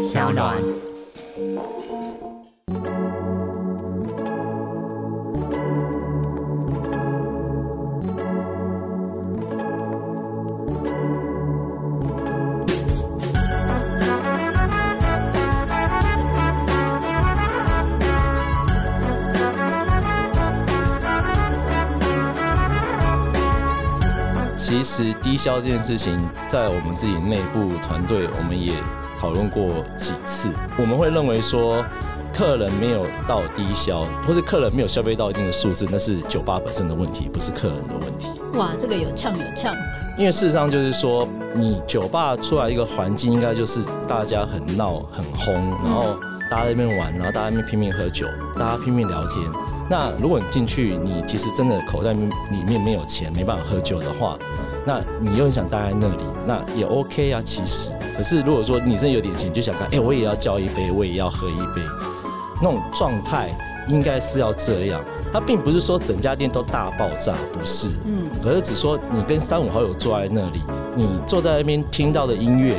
小暖。其实低消这件事情，在我们自己内部团队，我们也讨论过几次。我们会认为说，客人没有到低消，或是客人没有消费到一定的数字，那是酒吧本身的问题，不是客人的问题。哇，这个有呛有呛。因为事实上就是说，你酒吧出来一个环境，应该就是大家很闹很轰，然后大家在那边玩，然后大家在那边拼命喝酒，大家拼命聊天。那如果你进去，你其实真的口袋里面没有钱，没办法喝酒的话，那你又很想待在那里，那也 OK 啊。其实，可是如果说你真的有点钱，就想看，哎，我也要交一杯，我也要喝一杯，那种状态应该是要这样。它并不是说整家店都大爆炸，不是，嗯，可是只说你跟三五好友坐在那里，你坐在那边听到的音乐，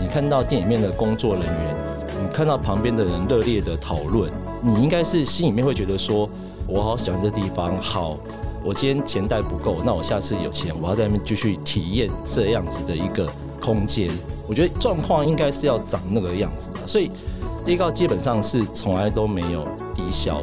你看到店里面的工作人员，你看到旁边的人热烈的讨论，你应该是心里面会觉得说。我好喜欢这地方，好，我今天钱袋不够，那我下次有钱，我要在那边继续体验这样子的一个空间。我觉得状况应该是要长那个样子的，所以低高基本上是从来都没有低消。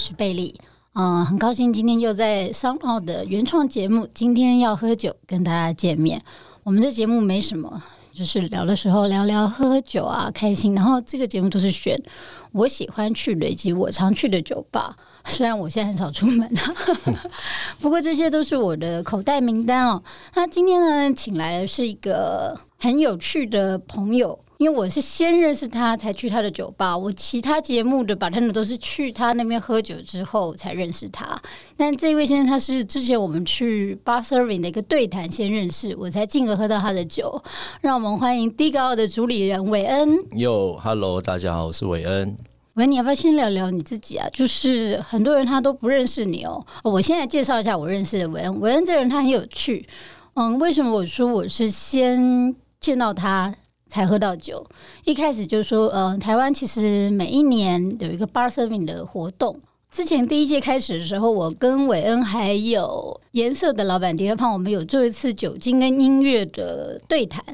是贝利，嗯，很高兴今天又在商奥的原创节目。今天要喝酒跟大家见面。我们这节目没什么，就是聊的时候聊聊喝喝酒啊，开心。然后这个节目都是选我喜欢去累积我常去的酒吧，虽然我现在很少出门啊，不过这些都是我的口袋名单哦。那今天呢，请来的是一个很有趣的朋友。因为我是先认识他才去他的酒吧，我其他节目的 bartender 都是去他那边喝酒之后才认识他。但这位先生他是之前我们去 bar serving 的一个对谈先认识，我才进而喝到他的酒。让我们欢迎低高的主理人韦恩。哟，Hello，大家好，我是韦恩。韦恩，你要不要先聊聊你自己啊？就是很多人他都不认识你哦。我现在介绍一下我认识的韦恩。韦恩这个人他很有趣。嗯，为什么我说我是先见到他？才喝到酒。一开始就说，呃，台湾其实每一年有一个 bar serving 的活动。之前第一届开始的时候，我跟韦恩还有颜色的老板迪克胖，我们有做一次酒精跟音乐的对谈。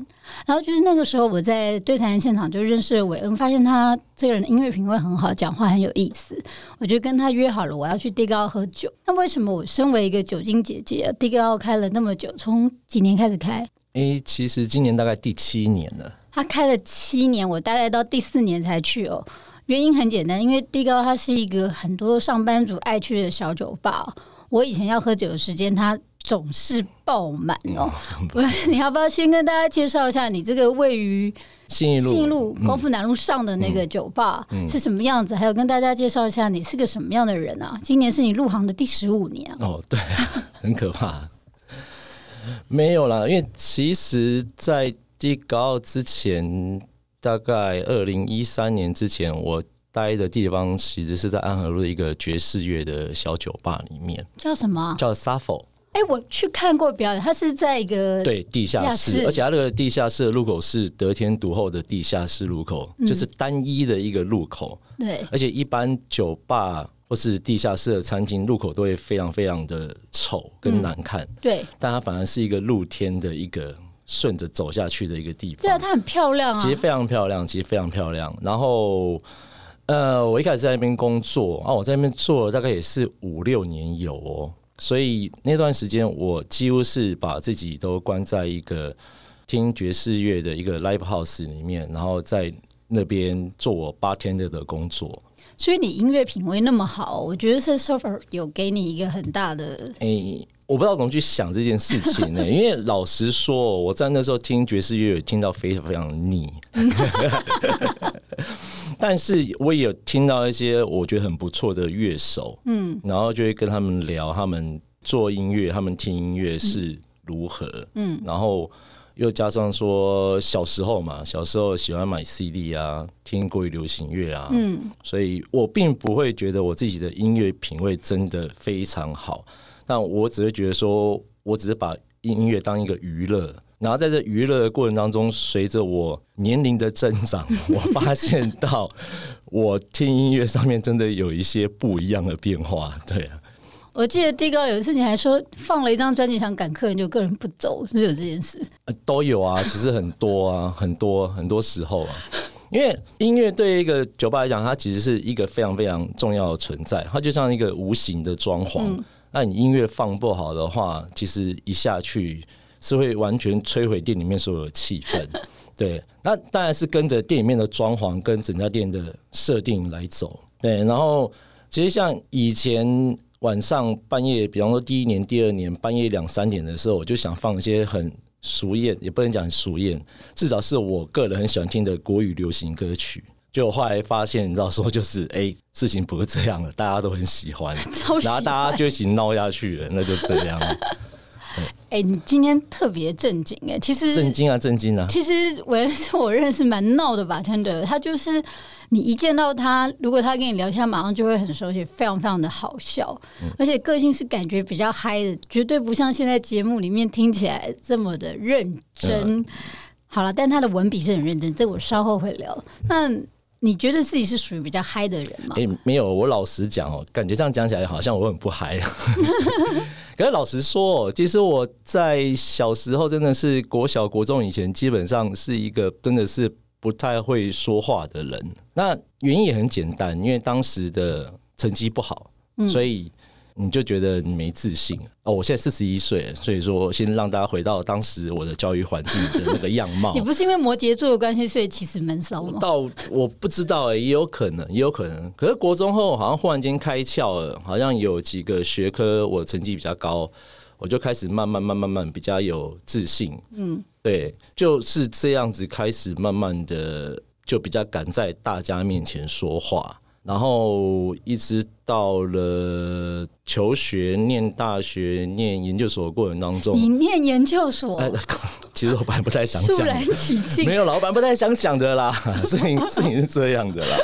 然后就是那个时候，我在对谈现场就认识了韦恩，发现他这个人的音乐品味很好，讲话很有意思。我就跟他约好了，我要去迪高喝酒。那为什么我身为一个酒精姐姐，迪高开了那么久，从几年开始开？诶，其实今年大概第七年了。他开了七年，我大概到第四年才去哦。原因很简单，因为地高它是一个很多上班族爱去的小酒吧。我以前要喝酒的时间，它总是爆满哦。不是，你要不要先跟大家介绍一下你这个位于信义路、信义路光复南路上的那个酒吧是什么样子？还有跟大家介绍一下你是个什么样的人啊？今年是你入行的第十五年哦，对，很可怕。没有啦，因为其实，在低高之前，大概二零一三年之前，我待的地方其实是在安和路一个爵士乐的小酒吧里面，叫什么？叫 Shuffle。哎，我去看过表演，它是在一个对地下室，而且它那个地下室的入口是得天独厚的地下室入口，就是单一的一个入口。对，而且一般酒吧或是地下室的餐厅入口都会非常非常的丑跟难看。对，但它反而是一个露天的一个。顺着走下去的一个地方，对啊，它很漂亮啊，其实非常漂亮，其实非常漂亮。然后，呃，我一开始在那边工作啊，我在那边做了大概也是五六年有哦，所以那段时间我几乎是把自己都关在一个听爵士乐的一个 live house 里面，然后在那边做我 bartender 的工作。所以你音乐品味那么好，我觉得是 Surfer 有给你一个很大的诶、我不知道怎么去想这件事情呢、因为老实说，我在那时候听爵士乐听到非常非常腻，但是我也有听到一些我觉得很不错的乐手，嗯，然后就会跟他们聊他们做音乐，他们听音乐是如何，嗯，然后又加上说小时候嘛，小时候喜欢买 CD 啊，听国语流行乐啊，嗯，所以我并不会觉得我自己的音乐品味真的非常好。但我只会觉得说，我只是把音乐当一个娱乐，然后在这娱乐的过程当中，随着我年龄的增长，我发现到我听音乐上面真的有一些不一样的变化。对啊，我记得地高有一次你还说放了一张专辑想赶客人，就个人不走，是有这件事。呃都有啊，其实很多啊，很多很多时候啊。因为音乐对一个酒吧来讲，它其实是一个非常非常重要的存在，它就像一个无形的装潢。那你音乐放不好的话，其实一下去是会完全摧毁店里面所有的气氛。对，那当然是跟着店里面的装潢跟整家店的设定来走。对，然后其实像以前晚上半夜，比方说第一年、第二年半夜两三点的时候，我就想放一些很熟艳，也不能讲很俗艳，至少是我个人很喜欢听的国语流行歌曲。就后来发现，你知道说就是，哎、事情不是这样的，大家都很 喜欢，然后大家就一起闹下去了，那就这样。哎、你今天特别正经哎、其实震惊啊，震惊啊！其实我也是我认识蛮闹的吧，真的，他就是你一见到他，如果他跟你聊天，他马上就会很熟悉，非常非常的好笑，而且个性是感觉比较嗨的，绝对不像现在节目里面听起来这么的认真。好了，但他的文笔是很认真，这我稍后会聊。那你觉得自己是属于比较嗨的人吗？哎、没有，我老实讲哦，感觉这样讲起来好像我很不嗨。可是老实说哦，其实我在小时候真的是国小、国中以前，基本上是一个真的是不太会说话的人。那原因也很简单，因为当时的成绩不好，所以你就觉得你没自信。哦，我现在四十一岁，所以说我先让大家回到当时我的教育环境的那个样貌 你。不是因为摩羯座的关系，所以其实闷骚吗？到我不知道、欸，也有可能，也有可能。可是国中后好像忽然间开窍了，好像有几个学科我成绩比较高，我就开始慢慢、慢慢、慢慢比较有自信。嗯，对，就是这样子开始慢慢的就比较敢在大家面前说话。然后一直到了求学、念大学、念研究所的过程当中，你念研究所，哎，其实我本来不太想讲，肃然起敬没。有，老板不太想讲的啦，事情事情是这样的啦，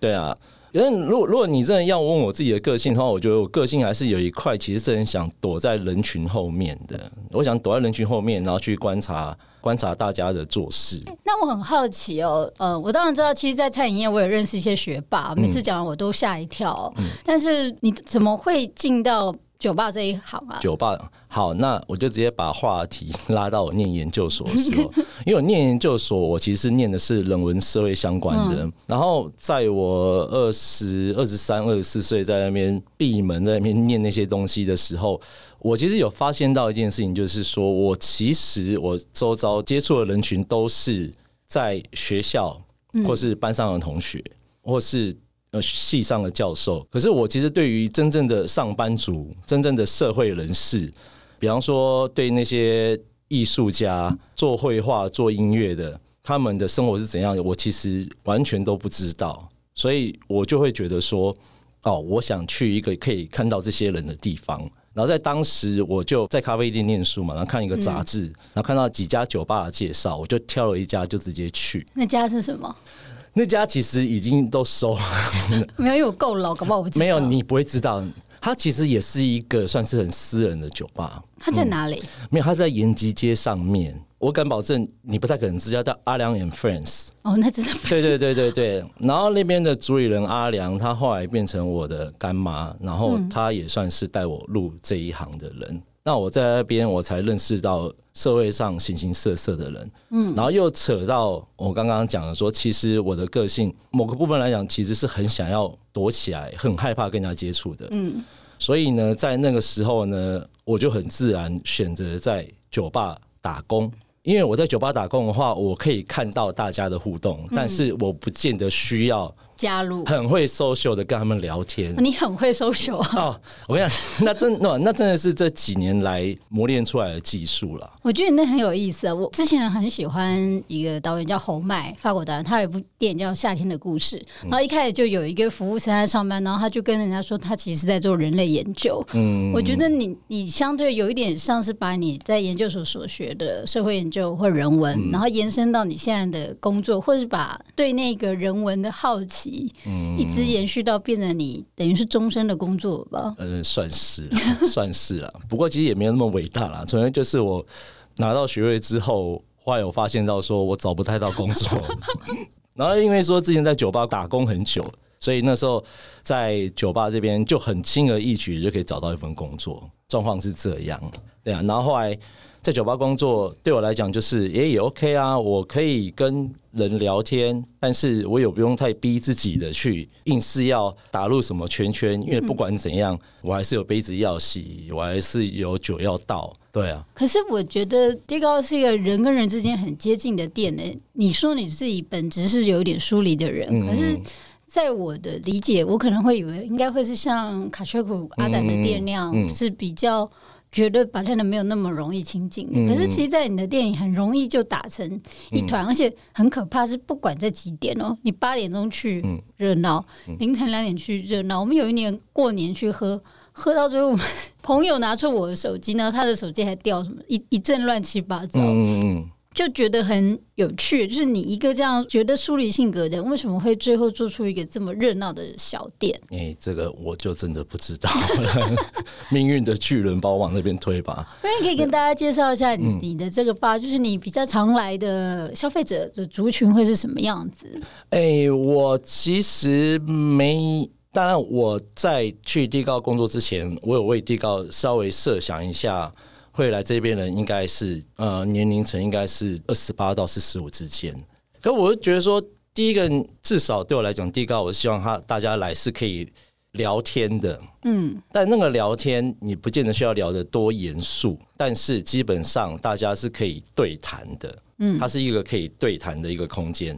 对啊。因为如果如果你真的要问我自己的个性的话，我觉得我个性还是有一块，其实是很想躲在人群后面的。我想躲在人群后面，然后去观察观察大家的做事。那我很好奇哦，呃，我当然知道，其实，在餐饮业我也认识一些学霸，每次讲完我都吓一跳哦、但是你怎么会进到酒吧这一行啊？酒吧好，那我就直接把话题拉到我念研究所的时候，因为我念研究所，我其实念的是人文社会相关的。然后在我二十二十三、二十四岁在那边闭门在那边念那些东西的时候，我其实有发现到一件事情，就是说我其实我周遭接触的人群都是在学校或是班上的同学，或是呃系上的教授。可是我其实对于真正的上班族、真正的社会人士，比方说对那些艺术家、做绘画、做音乐的，他们的生活是怎样的，我其实完全都不知道。所以我就会觉得说，哦，我想去一个可以看到这些人的地方。然后在当时，我就在咖啡店念书嘛，然后看一个杂志，然后看到几家酒吧的介绍，我就挑了一家，就直接去。那家是什么？那家其实已经都收了，没有，因为我够老，搞不好我不知道。没有你不会知道。它其实也是一个算是很私人的酒吧，他在哪里？没有，它在延吉街上面。我敢保证，你不太可能知道叫阿良 and Friends。哦，那真的不对对对对对。然后那边的主理人阿良，他后来变成我的干妈，然后他也算是带我入这一行的人。那我在那边，我才认识到社会上形形色色的人，嗯，然后又扯到我刚刚讲的说，其实我的个性某个部分来讲，其实是很想要躲起来，很害怕跟人家接触的，嗯，所以呢，在那个时候呢，我就很自然选择在酒吧打工，因为我在酒吧打工的话，我可以看到大家的互动，但是我不见得需要加入，很会 social 的跟他们聊天。你很会 social 啊！哦，我跟你讲，那真那那真的是这几年来磨练出来的技术了。我觉得那很有意思啊！我之前很喜欢一个导演叫侯麦，法国导演，他有一部电影叫《夏天的故事》，然后一开始就有一个服务生在上班，然后他就跟人家说，他其实在做人类研究。嗯，我觉得你你相对有一点像是把你在研究所所学的社会研究或人文，然后延伸到你现在的工作，或是把对那个人文的好奇，嗯，一直延续到变成你等于是终身的工作吧？嗯，算是算是了，不过其实也没有那么伟大啦。主要就是我拿到学位之后，后来有发现到说我找不太到工作，然后因为说之前在酒吧打工很久，所以那时候在酒吧这边就很轻而易举就可以找到一份工作，状况是这样，对啊，然后后来。在酒吧工作对我来讲就是也也 OK 啊，我可以跟人聊天，但是我也不用太逼自己的去硬是要打入什么圈圈，因为不管怎样，我还是有杯子要洗，我还是有酒要倒，对啊。可是我觉得迪高是一个人跟人之间很接近的店呢。你说你自己本质是有点疏离的人，可是在我的理解，我可能会以为应该会是像卡丘库阿展的店那样是比较。觉得白天的没有那么容易亲近，可是其实，在你的电影很容易就打成一团，而且很可怕是，不管在几点哦，你八点钟去热闹，凌晨两点去热闹。我们有一年过年去喝，喝到最后，朋友拿出我的手机，然后他的手机还掉什么一一阵乱七八糟。就觉得很有趣，就是你一个这样觉得疏离性格的人，为什么会最后做出一个这么热闹的小店？哎，这个我就真的不知道了。命运的巨轮把我往那边推吧。那你可以跟大家介绍一下你的这个吧，就是你比较常来的消费者的族群会是什么样子？哎，我其实没，当然我在去地高工作之前，我有为地高稍微设想一下。会来这边人应该是呃年龄层应该是二十八到四十五之间，可我就觉得说，第一个至少对我来讲，第一个我希望他大家来是可以聊天的，嗯，但那个聊天你不见得需要聊得多严肃，但是基本上大家是可以对谈的，嗯，它是一个可以对谈的一个空间，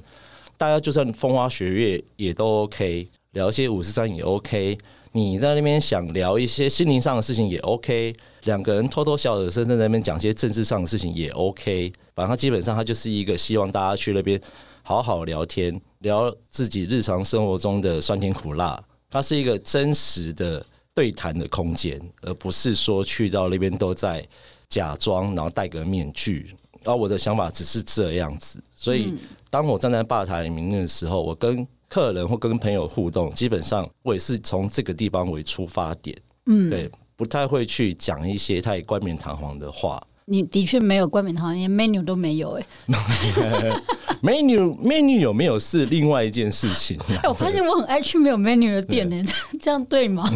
大家就算风花雪月也都 OK，聊一些五十三也 OK。你在那边想聊一些心灵上的事情也 OK，两个人偷偷小耳声在那边讲些政治上的事情也 OK，反正他基本上他就是一个希望大家去那边好好聊天，聊自己日常生活中的酸甜苦辣，它是一个真实的对谈的空间，而不是说去到那边都在假装，然后戴个面具。而我的想法只是这样子，所以当我站在吧台里面的时候，我跟客人或跟朋友互动，基本上我也是从这个地方为出发点，嗯，对，不太会去讲一些太冠冕堂皇的话。你的确没有冠冕堂皇，连 menu 都没有哎。menu menu 有没有是另外一件事情。哎我发现我很爱去没有 menu 的店呢，这样对吗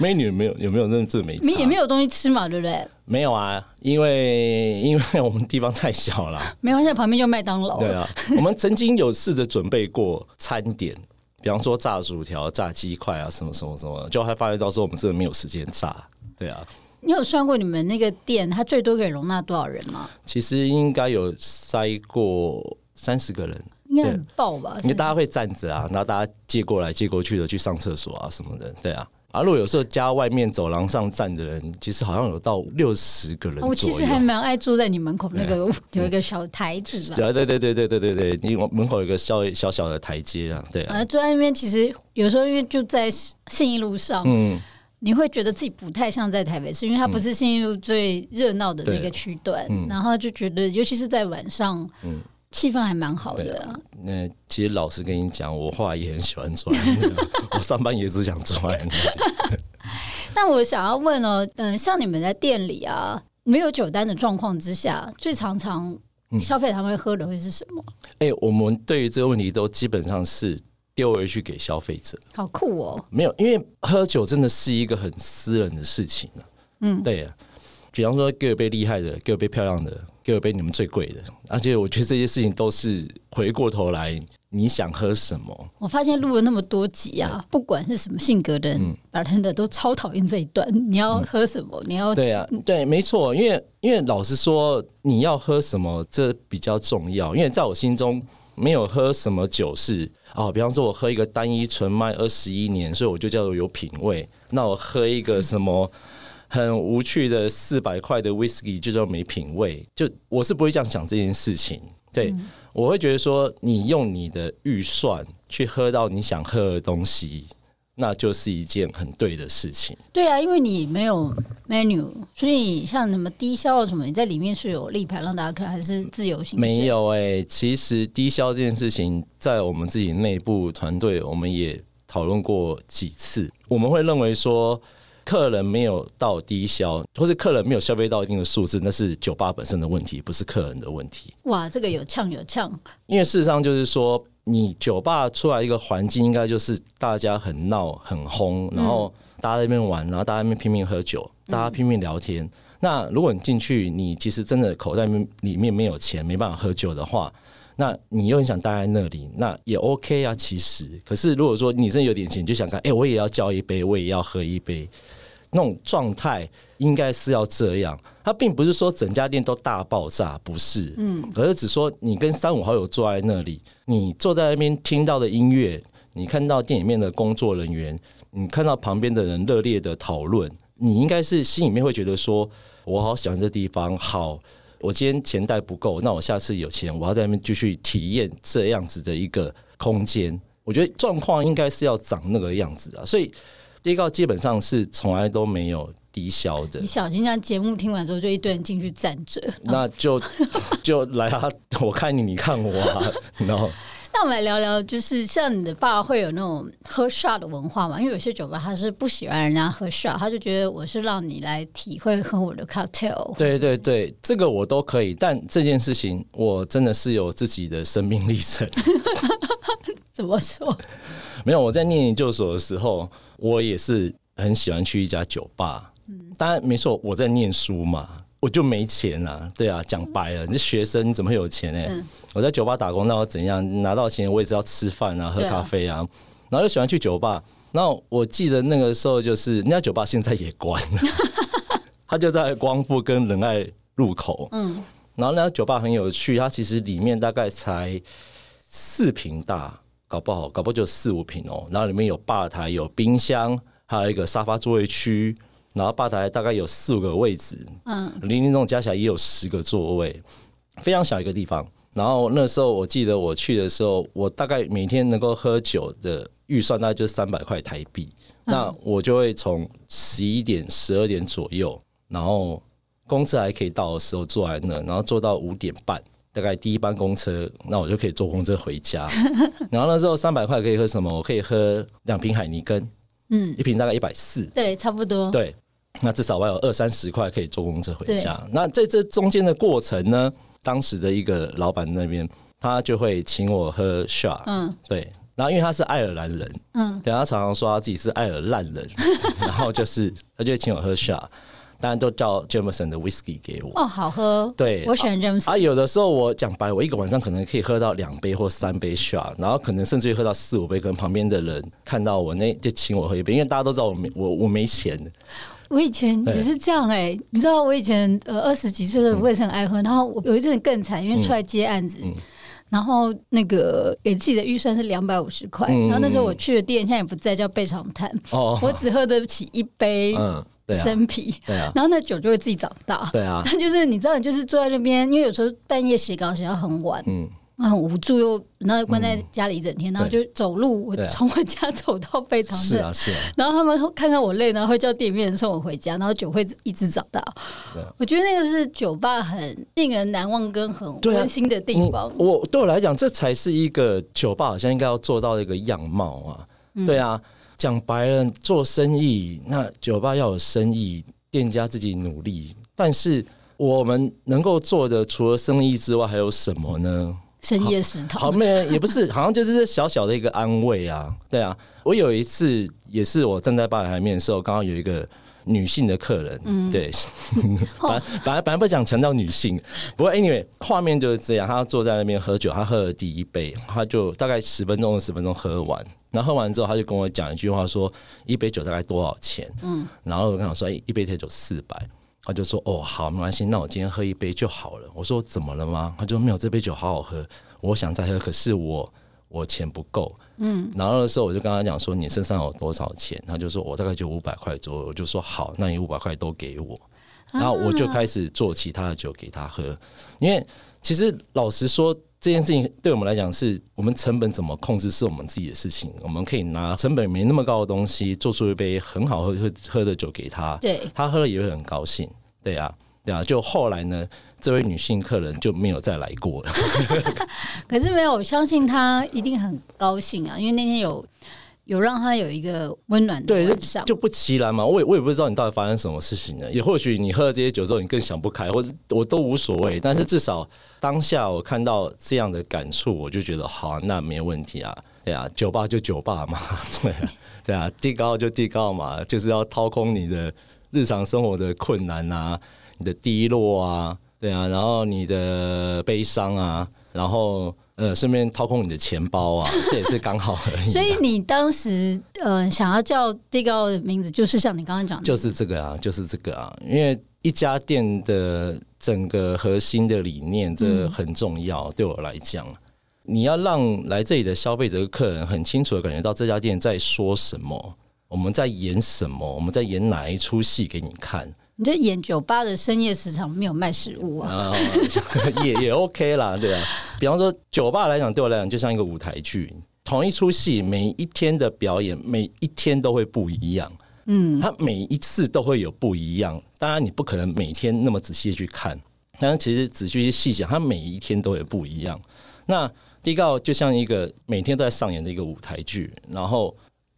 ？menu 没有有没有认字没？也没有东西吃嘛，对不对？没有啊，因为因为我们地方太小了。没关系，旁边就麦当劳。对啊，我们曾经有试着准备过餐点，比方说炸薯条、炸鸡块啊，什么什么什么，就还发现到说我们真的没有时间炸。对啊。你有算过你们那个店，它最多可以容纳多少人吗？其实应该有塞过三十个人，应该很爆吧？因为大家会站着啊，然后大家借过来借过去的去上厕所啊什么的，对啊。啊，如果有时候家外面走廊上站的人，其实好像有到六十个人。我其实还蛮爱坐在你门口那个 有一个小台子的。对对对对对对对，你门口有一个小小小的台阶啊，对啊。啊，坐在那边其实有时候因为就在信义路上，嗯。你会觉得自己不太像在台北市，因为它不是新义路最热闹的那个区段，然后就觉得，尤其是在晚上，气氛还蛮好的。那其实老实跟你讲，我后来也很喜欢穿，我上班也只想穿。但我想要问哦，嗯，像你们在店里啊，没有酒单的状况之下，最常常消费他们会喝的会是什么？哎，我们对于这个问题都基本上是。丢回去给消费者，好酷哦！没有，因为喝酒真的是一个很私人的事情啊。嗯，对啊。比方说，给我杯厉害的，给我杯漂亮的，给我杯你们最贵的。而且，我觉得这些事情都是回过头来，你想喝什么。我发现录了那么多集啊，不管是什么性格的人，bartender 都超讨厌这一段。你要喝什么？你要对啊，对，没错。因为因为老实说，你要喝什么这比较重要。因为在我心中，没有喝什么酒是哦，比方说我喝一个单一纯麦二十一年，所以我就叫做有品味。那我喝一个什么很无趣的四百块的 whisky，就叫没品味。就我是不会这样想这件事情。对，我会觉得说，你用你的预算去喝到你想喝的东西，那就是一件很对的事情。对啊，因为你没有 menu，所以像什么低消什么，你在里面是有立牌让大家看，还是自由行？没有哎，其实低消这件事情，在我们自己内部团队，我们也讨论过几次。我们会认为说。客人没有到低消，或是客人没有消费到一定的数字，那是酒吧本身的问题，不是客人的问题。哇，这个有呛有呛。因为事实上就是说，你酒吧出来一个环境，应该就是大家很闹很轰，然后大家在那边玩，然后大家在那边拼命喝酒，大家拼命聊天。那如果你进去，你其实真的口袋里面没有钱，没办法喝酒的话，那你又很想待在那里，那也 OK 啊。其实，可是如果说你真的有点钱，就想看，哎，我也要叫一杯，我也要喝一杯。那种状态应该是要这样，它并不是说整家店都大爆炸，不是，嗯，而是只说你跟三五好友坐在那里，你坐在那边听到的音乐，你看到店里面的工作人员，你看到旁边的人热烈的讨论，你应该是心里面会觉得说，我好喜欢这地方，好，我今天钱带不够，那我下次有钱，我要在那边继续体验这样子的一个空间，我觉得状况应该是要长那个样子啊，所以。低告基本上是从来都没有低消的。你小心，那节目听完之后，就一堆人进去站着。那就 就来啊！我看你，你看我啊。然后，那我们来聊聊，就是像你的爸会有那种喝 shot 的文化嘛？因为有些酒吧他是不喜欢人家喝 shot，他就觉得我是让你来体会喝我的 cocktail。对对对，这个我都可以。但这件事情，我真的是有自己的生命历程。怎么说？没有，我在念研究所的时候。我也是很喜欢去一家酒吧，嗯，当然没错，我在念书嘛，我就没钱啊，对啊，讲白了，你是学生，你怎么会有钱呢？我在酒吧打工，那我怎样拿到钱？我也是要吃饭啊，喝咖啡啊，然后又喜欢去酒吧。然后我记得那个时候，就是那家酒吧现在也关了，它就在光复跟仁爱路口，嗯，然后那家酒吧很有趣，它其实里面大概才四平大。搞不好，搞不好就四五平哦。然后里面有吧台、有冰箱，还有一个沙发座位区。然后吧台大概有四五个位置，嗯，零零总加起来也有十个座位，非常小一个地方。然后那时候我记得我去的时候，我大概每天能够喝酒的预算大概就是三百块台币。那我就会从十一点、十二点左右，然后工资还可以到的时候坐在那，然后坐到五点半。大概第一班公车，那我就可以坐公车回家。然后那时候三百块可以喝什么？我可以喝两瓶海尼根，嗯，一瓶大概一百四，对，差不多。对，那至少我有二三十块可以坐公车回家。那在这中间的过程呢，当时的一个老板那边，他就会请我喝 shot，嗯，对。然后因为他是爱尔兰人，嗯，对他常常说他自己是爱尔兰人，然后就是他就会请我喝 shot。当然都叫 Jameson 的 Whisky 给我哦，好喝。对，我喜欢 Jameson。啊，有的时候我讲白，我一个晚上可能可以喝到两杯或三杯 shot，然后可能甚至于喝到四五杯。可能旁边的人看到我，那就请我喝一杯，因为大家都知道我没我我没钱。我以前也是这样哎，你知道我以前呃二十几岁的时候我也是很爱喝，然后我有一阵更惨，因为出来接案子，然后那个给自己的预算是两百五十块，然后那时候我去的店现在也不在，叫贝长滩，哦，我只喝得起一杯。生皮，对啊，然后那酒就会自己长大，对啊，那就是你知道，你就是坐在那边，因为有时候半夜写稿写到很晚，嗯，很无助，又然后关在家里一整天，然后就走路，我从我家走到非常是啊是啊，然后他们看看我累，然后会叫店面人送我回家，然后酒会一直长大，我觉得那个是酒吧很令人难忘跟很温馨的地方。我对我来讲，这才是一个酒吧好像应该要做到的一个样貌啊，对啊。讲白了，做生意，那酒吧要有生意，店家自己努力。但是我们能够做的，除了生意之外，还有什么呢？深夜食堂，好没也不是，好像就是小小的一个安慰啊。对啊，我有一次也是我站在吧台面的时候，刚刚有一个女性的客人，嗯，对，本来本来本来不讲强调女性，不过 anyway 画面就是这样，他坐在那边喝酒，他喝了第一杯，他就大概十分钟二十分钟喝完，然后喝完之后他就跟我讲一句话说，一杯酒大概多少钱？嗯，然后我跟他说，哎，一杯酒四百。他就说：“哦，好，没关系，那我今天喝一杯就好了。”我说：“怎么了吗？”他就没有这杯酒好好喝，我想再喝，可是我我钱不够。嗯，然后的时候我就跟他讲说：“你身上有多少钱？”他就说：“我大概就五百块左右。”我就说：“好，那你五百块都给我。”然后我就开始做其他的酒给他喝，因为其实老实说。这件事情对我们来讲，是我们成本怎么控制是我们自己的事情。我们可以拿成本没那么高的东西，做出一杯很好喝喝喝的酒给他，对他喝了也会很高兴。对啊，对啊。就后来呢，这位女性客人就没有再来过了。可是没有，我相信她一定很高兴啊，因为那天有。有让他有一个温暖的晚上，就不其然嘛。我也我也不知道你到底发生什么事情了。也或许你喝了这些酒之后，你更想不开，或者我都无所谓。但是至少当下我看到这样的感触，我就觉得好，那没问题啊。对啊，酒吧就酒吧嘛，对 对啊，地高就地高嘛，就是要掏空你的日常生活的困难啊，你的低落啊，对啊，然后你的悲伤啊，然后。呃，顺便掏空你的钱包啊，这也是刚好而已。所以你当时呃想要叫地高的名字，就是像你刚刚讲的，就是这个啊，就是这个啊。因为一家店的整个核心的理念，这很重要。对我来讲，你要让来这里的消费者、客人很清楚的感觉到这家店在说什么，我们在演什么，我们在演哪一出戏给你看。你这演酒吧的深夜时长没有卖食物啊？也也 OK 啦，对啊。比方说酒吧来讲，对我来讲就像一个舞台剧，同一出戏，每一天的表演，每一天都会不一样。嗯，它每一次都会有不一样。当然，你不可能每天那么仔细去看，但是其实仔细去细想，它每一天都会不一样。那第一个就像一个每天都在上演的一个舞台剧，然后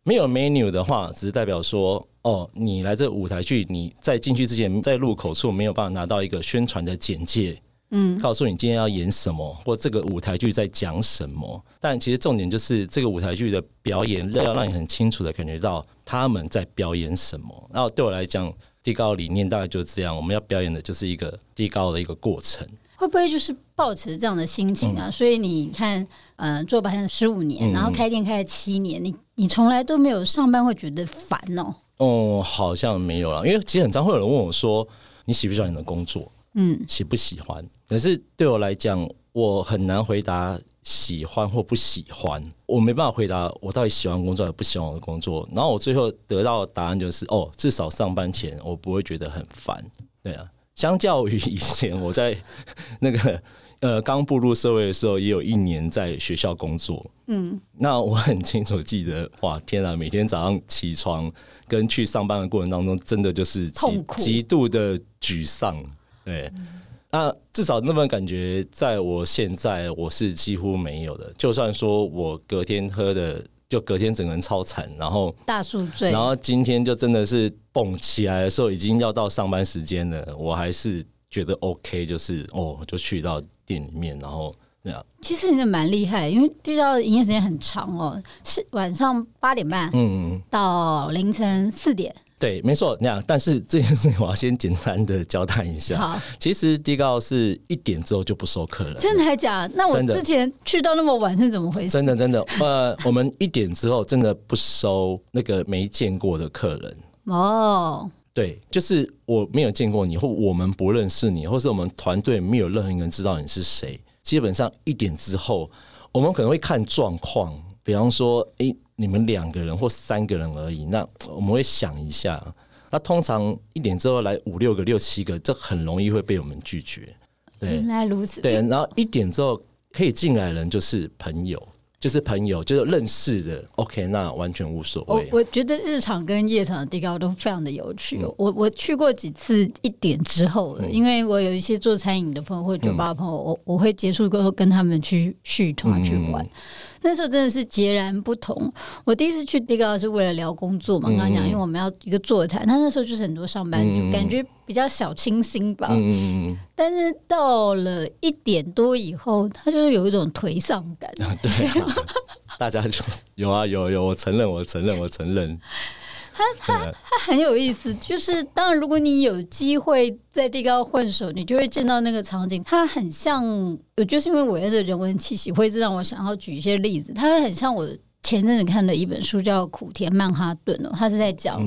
没有 menu 的话，只是代表说。哦，你来这舞台剧，你在进去之前，在入口处没有办法拿到一个宣传的简介，嗯，告诉你今天要演什么，或这个舞台剧在讲什么。但其实重点就是这个舞台剧的表演，要让你很清楚的感觉到他们在表演什么。然后对我来讲，地高理念大概就是这样，我们要表演的就是一个地高的一个过程。会不会就是抱持这样的心情啊？所以你看，嗯，做保险十五年，然后开店开了七年，你你从来都没有上班会觉得烦哦。哦，好像没有了，因为其实很常会有人问我说：“你喜不喜欢你的工作？嗯，喜不喜欢？”可是对我来讲，我很难回答喜欢或不喜欢，我没办法回答我到底喜欢工作还是不喜欢我的工作。然后我最后得到的答案就是：哦，至少上班前我不会觉得很烦。对啊，相较于以前我在那个。呃，刚步入社会的时候，也有一年在学校工作。嗯，那我很清楚记得，哇，天啊！每天早上起床跟去上班的过程当中，真的就是极极度的沮丧。对，那至少那份感觉，在我现在我是几乎没有的。就算说我隔天喝的，就隔天整个人超惨，然后大宿醉，然后今天就真的是蹦起来的时候，已经要到上班时间了，我还是觉得 OK，就是哦，就去到。店里面，然后那样。其实你的蛮厉害，因为地道营业时间很长哦，是晚上八点半，嗯嗯，到凌晨四点。对，没错，那样。但是这件事情我要先简单的交代一下。好，其实地高是一点之后就不收客了。真的还假？那我之前去到那么晚是怎么回事？真的真的，呃，我们一点之后真的不收那个没见过的客人。哦。对，就是我没有见过你，或我们不认识你，或是我们团队没有任何一个人知道你是谁。基本上一点之后，我们可能会看状况，比方说，诶，你们两个人或三个人而已，那我们会想一下。那通常一点之后来五六个、六七个，这很容易会被我们拒绝。对，原来如此。对，然后一点之后可以进来的人就是朋友。就是朋友，就是认识的，OK，那完全无所谓。我我觉得日常跟夜场的地高都非常的有趣。我我去过几次一点之后，因为我有一些做餐饮的朋友或者酒吧的朋友，我我会结束过后跟他们去续团去玩。那时候真的是截然不同。我第一次去迪高是为了聊工作嘛，刚刚讲，因为我们要一个座谈。他那时候就是很多上班族，感觉比较小清新吧。嗯但是到了一点多以后，他就是有一种颓丧感。对，大家就有啊有有，我承认，我承认，我承认。他他他很有意思，就是当然，如果你有机会在地高混熟，你就会见到那个场景。它很像，我觉得是因为韦恩的人文气息，会让我想要举一些例子。它很像我前阵子看的一本书，叫《苦甜曼哈顿》哦，他是在讲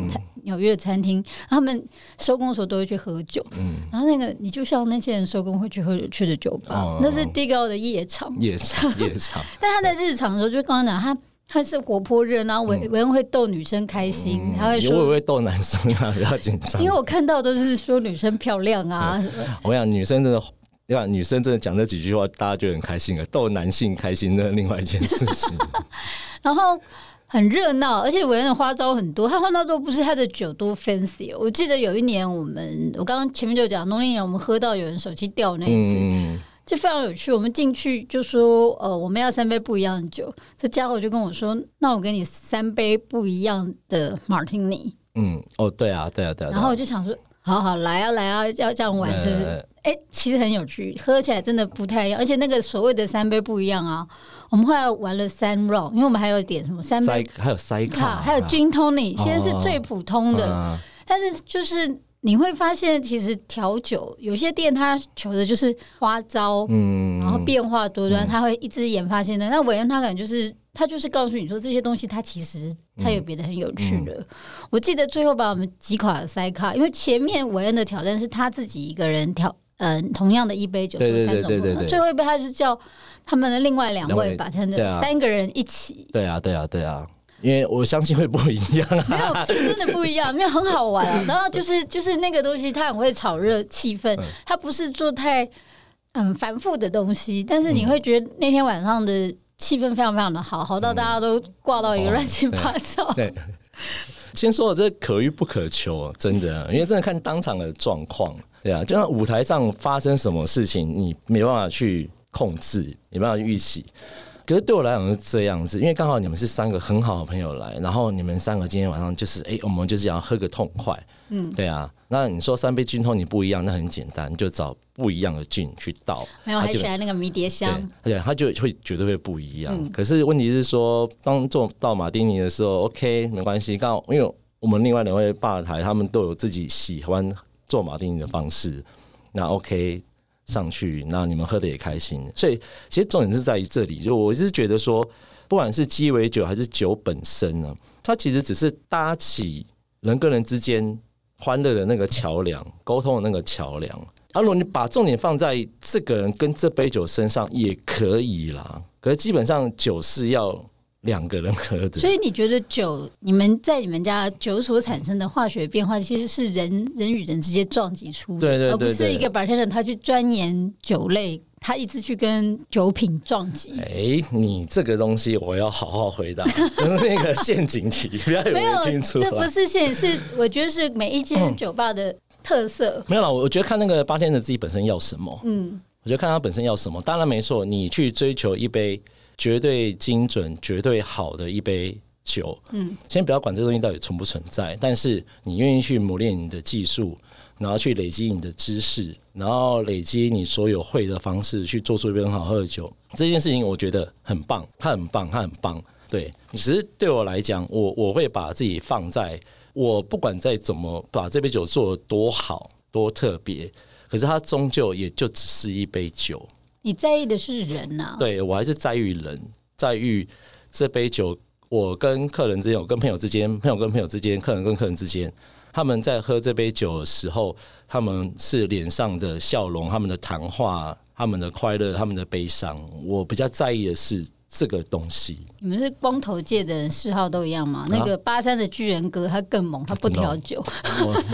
纽约餐厅，他们收工的时候都会去喝酒。嗯，然后那个你就像那些人收工会去喝去的酒吧，那是地高的夜场，夜场，夜场。但他在日常的时候，就刚刚讲他。他是活泼热闹，文文会逗女生开心，他会说我会逗男生啊，不要紧张。因为我看到都是说女生漂亮啊什么。我想女生真的，对吧？女生真的讲这几句话，大家就很开心了。逗男性开心的另外一件事情。然后很热闹，而且文恩的花招很多。他花招都不是他的酒多 fancy。我记得有一年我们，我刚刚前面就讲农历年，我们喝到有人手机掉那一次。就非常有趣，我们进去就说，呃，我们要三杯不一样的酒。这家伙就跟我说，那我给你三杯不一样的马提尼。嗯，哦，对啊，对啊，对啊。然后我就想说，好好来啊，来啊，要这样玩是不是？哎，其实很有趣，喝起来真的不太一样。而且那个所谓的三杯不一样啊，我们后来玩了三 round，因为我们还有点什么三杯，还有塞卡，还有 gin tonic，现在是最普通的，但是就是。你会发现，其实调酒有些店它求的就是花招，嗯，然后变化多端，他会一直研发新的。那韦恩他可能就是他就是告诉你说这些东西，它其实它有别的很有趣的。我记得最后把我们击垮了塞卡，因为前面韦恩的挑战是他自己一个人调，嗯，同样的一杯酒做三种，最后一杯他就是叫他们的另外两位把他的三个人一起。对啊，对啊，对啊。因为我相信会不一样，没有真的不一样，没有很好玩。然后就是 就是那个东西，它很会炒热气氛，它不是做太嗯繁复的东西，但是你会觉得那天晚上的气氛非常非常的好，好到大家都挂到一个乱七八糟。对，先说这可遇不可求，真的，因为真的看当场的状况，对啊，就像舞台上发生什么事情，你没办法去控制，没办法预期。可是对我来讲是这样子，因为刚好你们是三个很好的朋友来，然后你们三个今天晚上就是，哎，我们就是要喝个痛快，嗯，对啊。那你说三杯菌通你不一样，那很简单，就找不一样的菌去倒。没有，还选那个迷迭香，对，他就会绝对会不一样。可是问题是说，当做到马丁尼的时候，OK，没关系。刚好因为我们另外两位吧台，他们都有自己喜欢做马丁尼的方式，那 OK。上去，那你们喝的也开心，所以其实重点是在于这里。就我是觉得说，不管是鸡尾酒还是酒本身呢，它其实只是搭起人跟人之间欢乐的那个桥梁，沟通的那个桥梁。而如果你把重点放在这个人跟这杯酒身上，也可以啦。可是基本上酒是要。两个人喝的，所以你觉得酒，你们在你们家酒所产生的化学变化，其实是人人与人之间撞击出的，而不是一个白天的他去钻研酒类，他一直去跟酒品撞击。哎，你这个东西我要好好回答，是 那个陷阱题，不要有人听出来这不是陷，是我觉得是每一间酒吧的特色。没有了，我觉得看那个八天的自己本身要什么，嗯，我觉得看他本身要什么，当然没错，你去追求一杯。绝对精准、绝对好的一杯酒，嗯，先不要管这个东西到底存不存在，但是你愿意去磨练你的技术，然后去累积你的知识，然后累积你所有会的方式，去做出一杯很好喝的酒，这件事情我觉得很棒，它很棒，它很棒。对，只是对我来讲，我我会把自己放在我不管再怎么把这杯酒做的多好、多特别，可是它终究也就只是一杯酒。你在意的是人呐？对我还是在意人，在意这杯酒。我跟客人之间，我跟朋友之间，朋友跟朋友之间，客人跟客人之间，他们在喝这杯酒的时候，他们是脸上的笑容，他们的谈话，他们的快乐，他们的悲伤。我比较在意的是。这个东西，你们是光头界的人嗜好都一样吗？那个八三的巨人哥他更猛，他不调酒，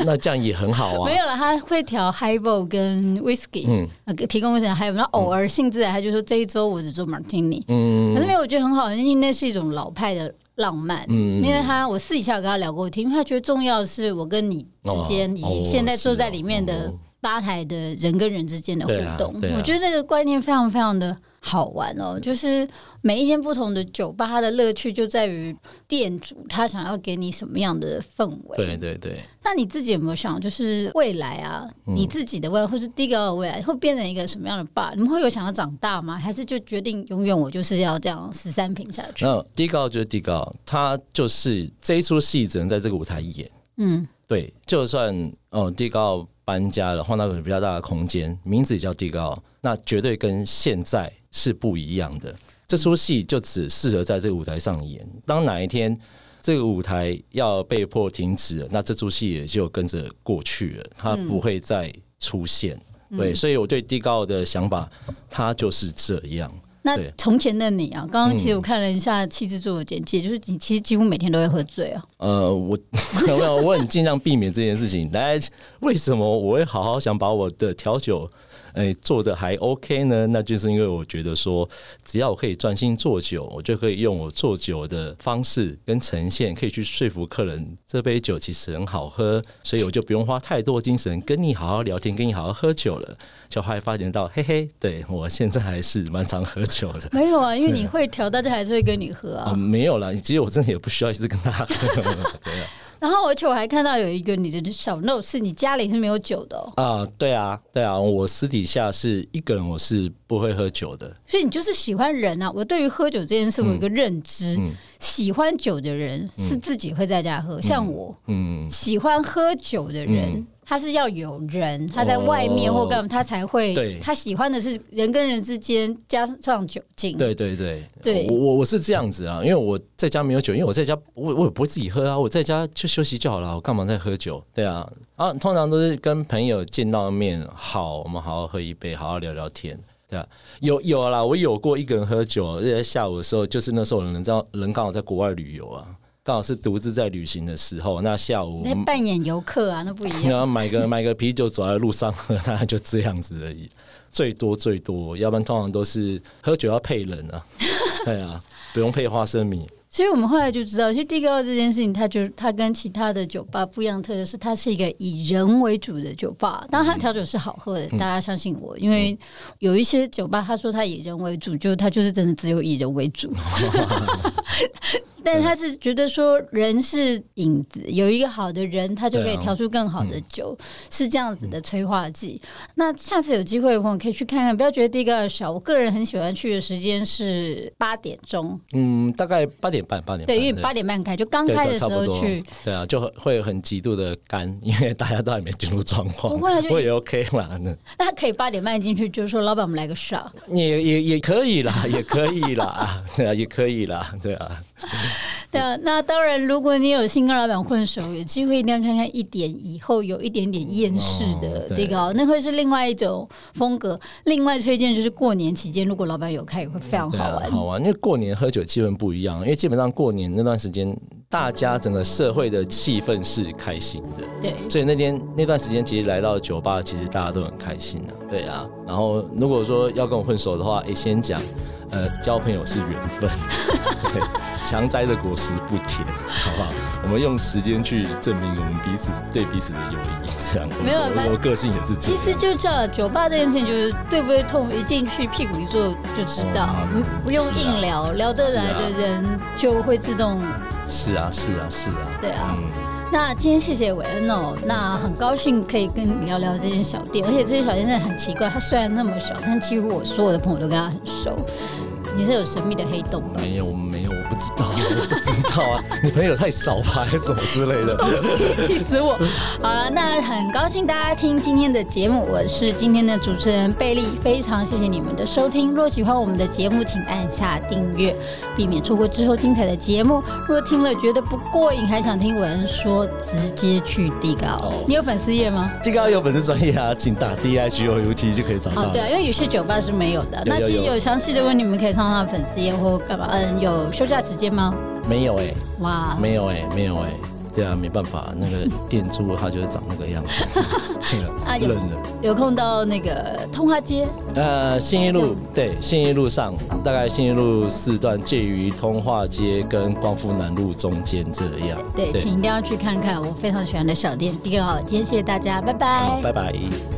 那这样也很好啊。没有了，他会调 highball 跟 whisky，嗯，提供威士忌，还有那偶尔性质，他就说这一周我只做 martini，嗯，可是没有，我觉得很好，因为那是一种老派的浪漫，嗯，因为他我私底下有跟他聊过，听，因为他觉得重要的是我跟你之间，以及现在坐在里面的吧台的人跟人之间的互动，我觉得这个观念非常非常的。好玩哦。就是每一间不同的酒吧，它的乐趣就在于店主他想要给你什么样的氛围。对对对，那你自己有没有想，就是未来啊，你自己的未来，或是低高的未来，会变成一个什么样的吧？你们会有想要长大吗？还是就决定永远我就是要这样十三瓶下去？那低高就是低高，他就是这一出戏只能在这个舞台演。嗯，对，就算哦地高搬家了，换到个比较大的空间，名字也叫地高，那绝对跟现在是不一样的。这出戏就只适合在这个舞台上演。当哪一天这个舞台要被迫停止了，那这出戏也就跟着过去了，它不会再出现。对，所以我对地高的想法，它就是这样。那从前的你啊，刚刚其实我看了一下气质做的简介，就是你其实几乎每天都会喝醉啊。呃，我 没有，我很尽量避免这件事情。来，为什么我会好好想把我的调酒，哎、做的还 OK 呢？那就是因为我觉得说，只要我可以专心做酒，我就可以用我做酒的方式跟呈现，可以去说服客人这杯酒其实很好喝，所以我就不用花太多精神跟你好好聊天，跟你好好喝酒了。就后来发现到，嘿嘿，对我现在还是蛮常喝酒的。没有啊，因为你会调，大家还是会跟你喝啊、啊。没有啦，其实我真的也不需要一直跟他喝。对啊然后而且我还看到有一个你的小 note 是你家里是没有酒的、哦，啊，对啊，对啊，我私底下是一个人，我是不会喝酒的。所以你就是喜欢人啊。我对于喝酒这件事，我有一个认知，嗯喜欢酒的人是自己会在家喝，像我嗯，喜欢喝酒的人。嗯他是要有人，他在外面或干嘛，他才会。对他喜欢的是人跟人之间加上酒精。对对对，对我我我是这样子啊，因为我在家没有酒，因为我在家我我也不会自己喝啊，我在家就休息就好了，我干嘛在喝酒？对啊，啊，通常都是跟朋友见到面，好，我们好好喝一杯，好好聊聊天。对啊，有有啦，我有过一个人喝酒，而且在下午的时候，就是那时候人知道人刚好在国外旅游啊，刚好是独自在旅行的时候，那下午你在扮演游客啊，那不一样。然后买个买个啤酒走在路上喝，那就这样子而已，最多最多，要不然通常都是喝酒要配人啊，对啊，不用配花生米，所以我们后来就知道，其实地高这件事情，它就它跟其他的酒吧不一样，特色是它是一个以人为主的酒吧。当然，它调酒是好喝的，大家相信我，因为有一些酒吧，他说他以人为主，就他就是真的只有以人为主。但是他是觉得说人是影子，有一个好的人，他就可以调出更好的酒，是这样子的催化剂。那下次有机会的朋友可以去看看，不要觉得地高小。我个人很喜欢去的时间是八点钟，嗯，大概八点半，八点半，对，因为八点半开，就刚开的时候去，对啊，就很会很极度的干，因为大家都还没进入状况，不会啊就我也 OK 嘛，那。那他可以八点半进去，就是说老板，我们来个 shot。也也也可以啦，也可以啦，啊 对啊，也可以啦，对啊，对啊，那当然，如果你有心跟老板混熟，有机会一定要看看一点以后有一点点厌世的这个哦，那会是另外一种风格。另外推荐就是过年期间，如果老板有开，也会非常好玩。好玩，因为过年喝酒气氛不一样，因为基本上过年那段时间，大家整个社会的气氛是开心的，对，所以那天那段时间，其实来到酒吧，其实大家都很开心的、对啊。然后如果说要跟我混熟的话，也先讲，呃，交朋友是缘分，对，强摘的果实不甜，好不好？我们用时间去证明我们彼此对彼此的友谊，这样。没有我我个性也是这其。实就这样，酒吧这件事情就是对不对痛，一进去屁股一坐就知道，嗯不不用硬聊，聊得来的人就会自动是啊，是啊，是啊。对啊。嗯，那今天谢谢韦恩哦，那很高兴可以跟你聊聊这间小店，而且这间小店真的很奇怪，它虽然那么小，但几乎我所有的朋友都跟他很熟。你是有神秘的黑洞吧？没有，没有，我不知道，我不知道啊。你朋友太少吧，还是什么之类的？气死我！好了，那很高兴大家听今天的节目，我是今天的主持人贝利，非常谢谢你们的收听。若喜欢我们的节目，请按下订阅，避免错过之后精彩的节目。若听了觉得不过瘾，还想听韦恩说，直接去地高。哦你有粉丝页吗？地高有粉丝专业啊，请打 D I G O U T 就可以找到。，哦对啊，因为有些酒吧是没有的。有那其实有详细的问题，你们可以上他的粉丝页或干嘛。嗯，有休假时间吗？没有哎、哇，没有哎、没有哎、对啊，没办法，那个 店主他就是长那个样子，信了，啊有认了。有空到那个通化街。呃，信义路对，信义路上大概信义路四段，介于通化街跟光复南路中间这样。对，请一定要去看看我非常喜欢的小店。第二个好，今天谢谢大家，拜拜，拜拜。